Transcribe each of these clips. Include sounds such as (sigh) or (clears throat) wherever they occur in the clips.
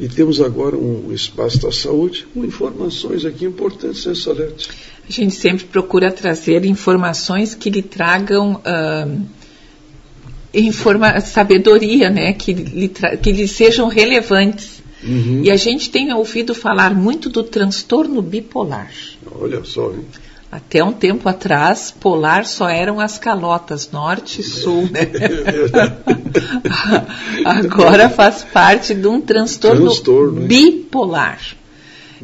E temos agora um espaço da saúde com informações aqui importantes, né, Salete? A gente sempre procura trazer informações que lhe tragam uh, informa sabedoria, né? Que lhe, que lhe sejam relevantes. Uhum. E a gente tem ouvido falar muito do transtorno bipolar. Olha só, hein? Até um tempo atrás, polar só eram as calotas, norte e sul, né? (laughs) Agora faz parte de um transtorno, transtorno bipolar.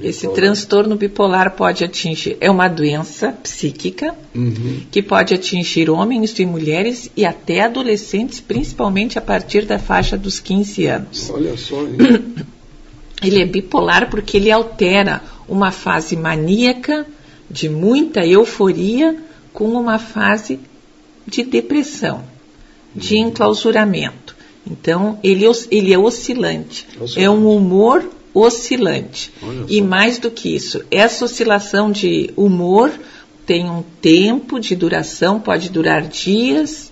Esse transtorno bipolar pode atingir, é uma doença psíquica uhum. que pode atingir homens e mulheres e até adolescentes, principalmente a partir da faixa dos 15 anos. Olha só. Hein? Ele é bipolar porque ele altera uma fase maníaca de muita euforia com uma fase de depressão, de uhum. enclausuramento. Então, ele, ele é oscilante. oscilante. É um humor oscilante. E mais do que isso, essa oscilação de humor tem um tempo de duração, pode durar dias,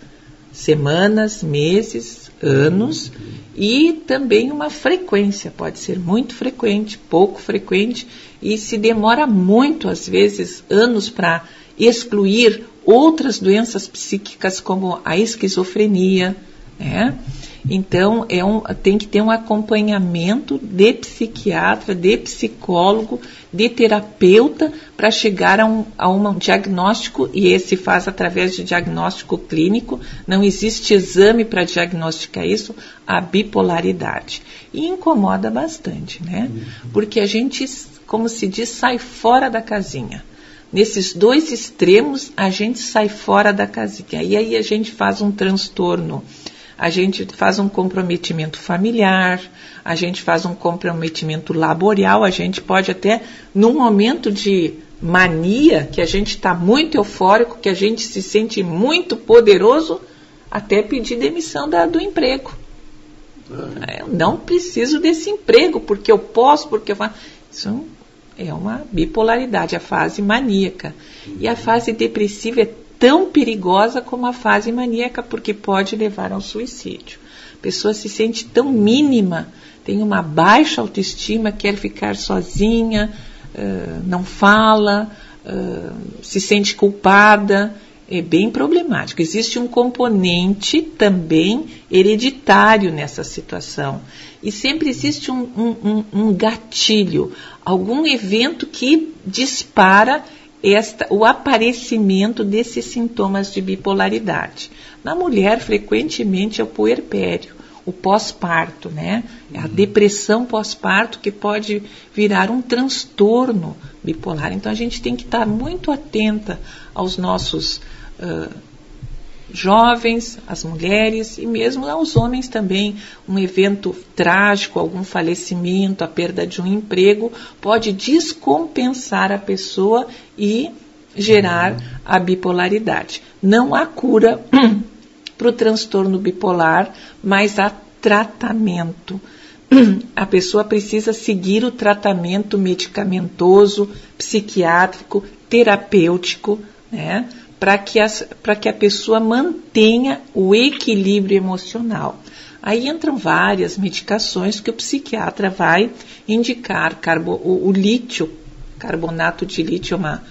semanas, meses, anos, e também uma frequência, pode ser muito frequente, pouco frequente, e se demora muito, às vezes, anos para excluir outras doenças psíquicas como a esquizofrenia, né? Então, é um, tem que ter um acompanhamento de psiquiatra, de psicólogo, de terapeuta para chegar a um, a um diagnóstico, e esse faz através de diagnóstico clínico. Não existe exame para diagnosticar isso, a bipolaridade. E incomoda bastante, né? Porque a gente, como se diz, sai fora da casinha. Nesses dois extremos, a gente sai fora da casinha. E aí a gente faz um transtorno a gente faz um comprometimento familiar, a gente faz um comprometimento laboral, a gente pode até, num momento de mania, que a gente está muito eufórico, que a gente se sente muito poderoso, até pedir demissão da, do emprego. Eu não preciso desse emprego, porque eu posso, porque eu faço. Isso é uma bipolaridade, a fase maníaca. E a fase depressiva é tão perigosa como a fase maníaca, porque pode levar ao suicídio. A pessoa se sente tão mínima, tem uma baixa autoestima, quer ficar sozinha, não fala, se sente culpada. É bem problemático. Existe um componente também hereditário nessa situação. E sempre existe um, um, um gatilho, algum evento que dispara esta, o aparecimento desses sintomas de bipolaridade. Na mulher, frequentemente é o puerpério, o pós-parto, né? É a depressão pós-parto que pode virar um transtorno bipolar. Então a gente tem que estar muito atenta aos nossos uh, jovens, as mulheres e mesmo aos homens também. Um evento trágico, algum falecimento, a perda de um emprego, pode descompensar a pessoa e gerar a bipolaridade. Não há cura (clears throat) para o transtorno bipolar, mas há tratamento. (clears throat) A pessoa precisa seguir o tratamento medicamentoso, psiquiátrico, terapêutico, né? Para que, que a pessoa mantenha o equilíbrio emocional. Aí entram várias medicações que o psiquiatra vai indicar. Carbo, o, o lítio, carbonato de lítio, é uma,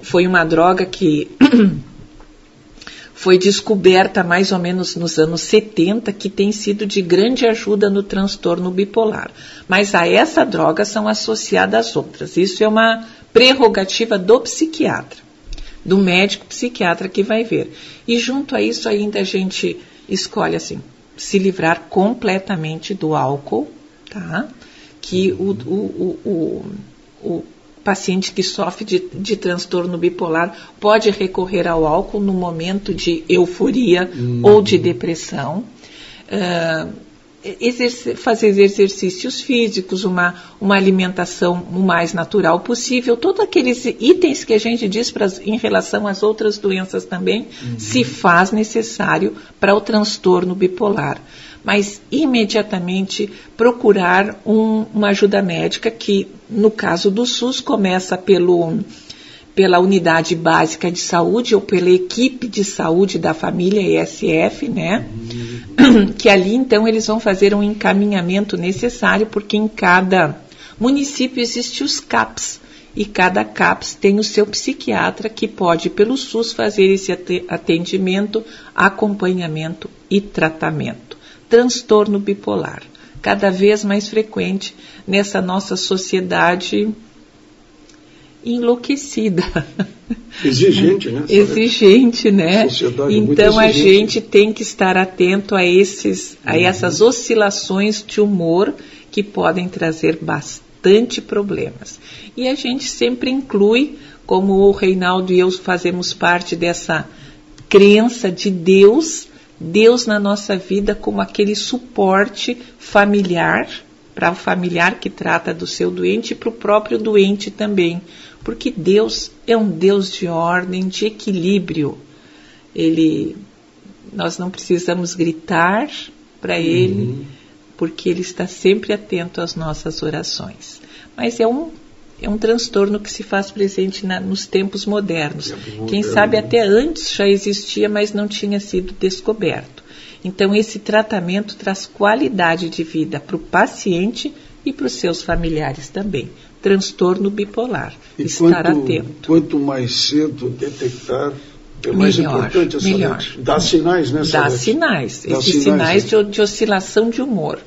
foi uma droga que (clears throat) foi descoberta mais ou menos nos anos 70, que tem sido de grande ajuda no transtorno bipolar. Mas a essa droga são associadas outras. Isso é uma prerrogativa do psiquiatra do médico psiquiatra que vai ver. E junto a isso ainda a gente escolhe assim, se livrar completamente do álcool, tá? Que o, o, o, o paciente que sofre de, de, transtorno bipolar pode recorrer ao álcool no momento de euforia uhum. ou de depressão. Uh, exercer, fazer exercícios físicos, uma, uma alimentação o mais natural possível, todos aqueles itens que a gente diz pra, em relação às outras doenças também, uhum. se faz necessário para o transtorno bipolar. Mas imediatamente procurar um, uma ajuda médica que, no caso do SUS, começa pelo pela unidade básica de saúde ou pela equipe de saúde da família ESF, né? (clears throat) que ali então eles vão fazer um encaminhamento necessário, porque em cada município existe os CAPs, e cada CAPS tem o seu psiquiatra que pode, pelo SUS, fazer esse atendimento, acompanhamento e tratamento. Transtorno bipolar, cada vez mais frequente nessa nossa sociedade enlouquecida. Exigente, né? (laughs) Exigente, né? Sociedade então a gente tem que estar atento a esses, a uhum. essas oscilações de humor que podem trazer bastante problemas. E a gente sempre inclui, como o Reinaldo e eu fazemos parte dessa crença de Deus, Deus na nossa vida como aquele suporte familiar para o familiar que trata do seu doente e para o próprio doente também porque Deus é um Deus de ordem, de equilíbrio. Ele, nós não precisamos gritar para uhum. Ele, porque Ele está sempre atento às nossas orações. Mas é um é um transtorno que se faz presente na, nos tempos modernos. Quem sabe até antes já existia, mas não tinha sido descoberto. Então, esse tratamento traz qualidade de vida para o paciente e para os seus familiares também transtorno bipolar. E estar quanto, atento. Quanto mais cedo detectar, é mais melhor, importante essa melhor. Dá sinais, né? Dá sinais. Dá Esses sinais, sinais de, de, oscilação de humor.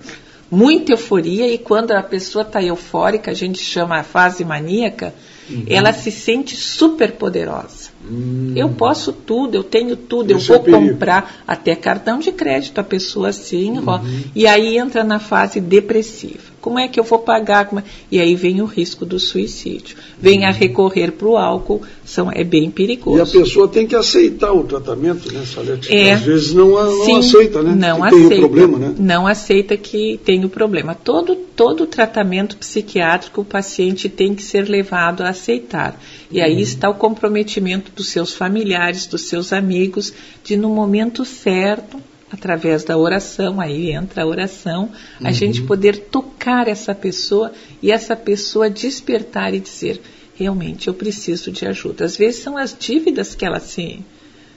Muita euforia e quando a pessoa está eufórica, a gente chama a fase maníaca, uhum. ela se sente super poderosa. Hum. Eu posso tudo, eu tenho tudo, Esse eu vou é comprar até cartão de crédito a pessoa assim, uhum. e aí entra na fase depressiva. Como é que eu vou pagar? É? E aí vem o risco do suicídio. Vem a recorrer para o álcool, são, é bem perigoso. E a pessoa tem que aceitar o tratamento, né, Salete? É, Às vezes não, não sim, aceita, né? Não que aceita. Tem o problema, né? Não aceita que tem o problema. Todo, todo tratamento psiquiátrico o paciente tem que ser levado a aceitar. E aí uhum. está o comprometimento dos seus familiares, dos seus amigos, de no momento certo através da oração, aí entra a oração, a uhum. gente poder tocar essa pessoa e essa pessoa despertar e dizer: realmente eu preciso de ajuda. Às vezes são as dívidas que ela se.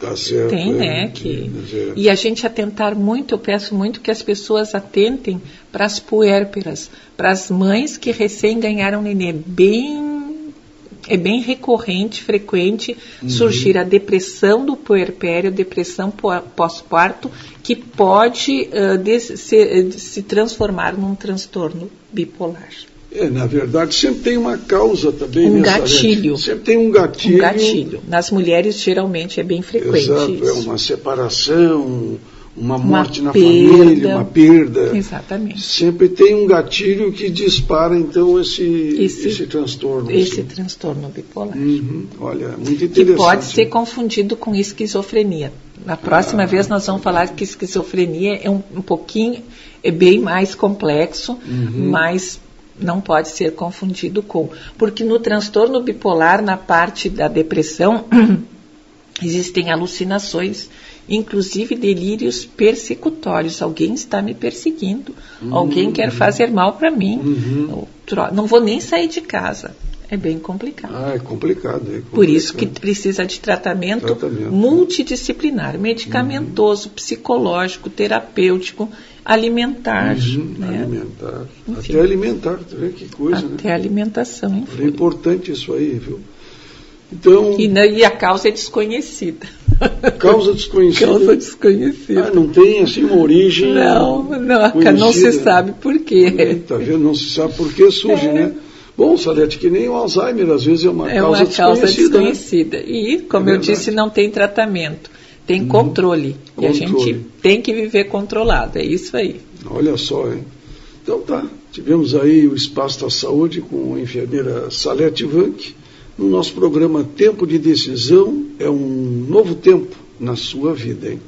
Tá certo, tem, é, né? Que, é. E a gente atentar muito, eu peço muito que as pessoas atentem para as puérperas, para as mães que recém ganharam nenê, bem é bem recorrente, frequente uhum. surgir a depressão do puerpério, depressão pós-parto, que pode uh, se, se, transformar num transtorno bipolar. É, na verdade, sempre tem uma causa também. Um gatilho. Sempre tem um gatilho. Um gatilho. Nas mulheres, geralmente, é bem frequente. Exato, é isso. é uma separação uma morte uma na perda, família, uma perda. Exatamente. Sempre tem um gatilho que dispara, então, esse, esse, esse transtorno. Esse assim. transtorno bipolar. Uhum. Olha, muito interessante. Que pode ser confundido com esquizofrenia. Na próxima ah, vez nós vamos falar que esquizofrenia é um, um pouquinho, é bem mais complexo, uhum. mas não pode ser confundido com. Porque no transtorno bipolar, na parte da depressão, (clears throat) existem alucinações inclusive delírios persecutórios. Alguém está me perseguindo, uhum. alguém quer fazer mal para mim. Uhum. Não vou nem sair de casa. É bem complicado. Ah, é complicado, é complicado. Por isso que precisa de tratamento, tratamento. multidisciplinar, medicamentoso, uhum. psicológico, terapêutico, alimentar. Uhum, né? Alimentar. Enfim. Até alimentar, que coisa, Até né? Até alimentação, enfim. É importante isso aí, viu? Então, e, e, a causa é desconhecida. (laughs) Causa desconhecida. Causa desconhecida. Ah, não tem assim uma origem. Não, não, não se sabe por quê. Está vendo? Não se sabe por que surge, é. né? Bom, Salete, que nem o Alzheimer, às vezes é uma é causa uma causa desconhecida. desconhecida. Né? E, como é eu disse, não tem tratamento. Tem uhum. controle. controle. E a gente tem que viver controlado. É isso aí. Olha só, hein? Então tá. Tivemos aí o Espaço da Saúde com a enfermeira Salete Vanck no nosso programa Tempo de Decisão é um novo tempo na sua vida. Hein?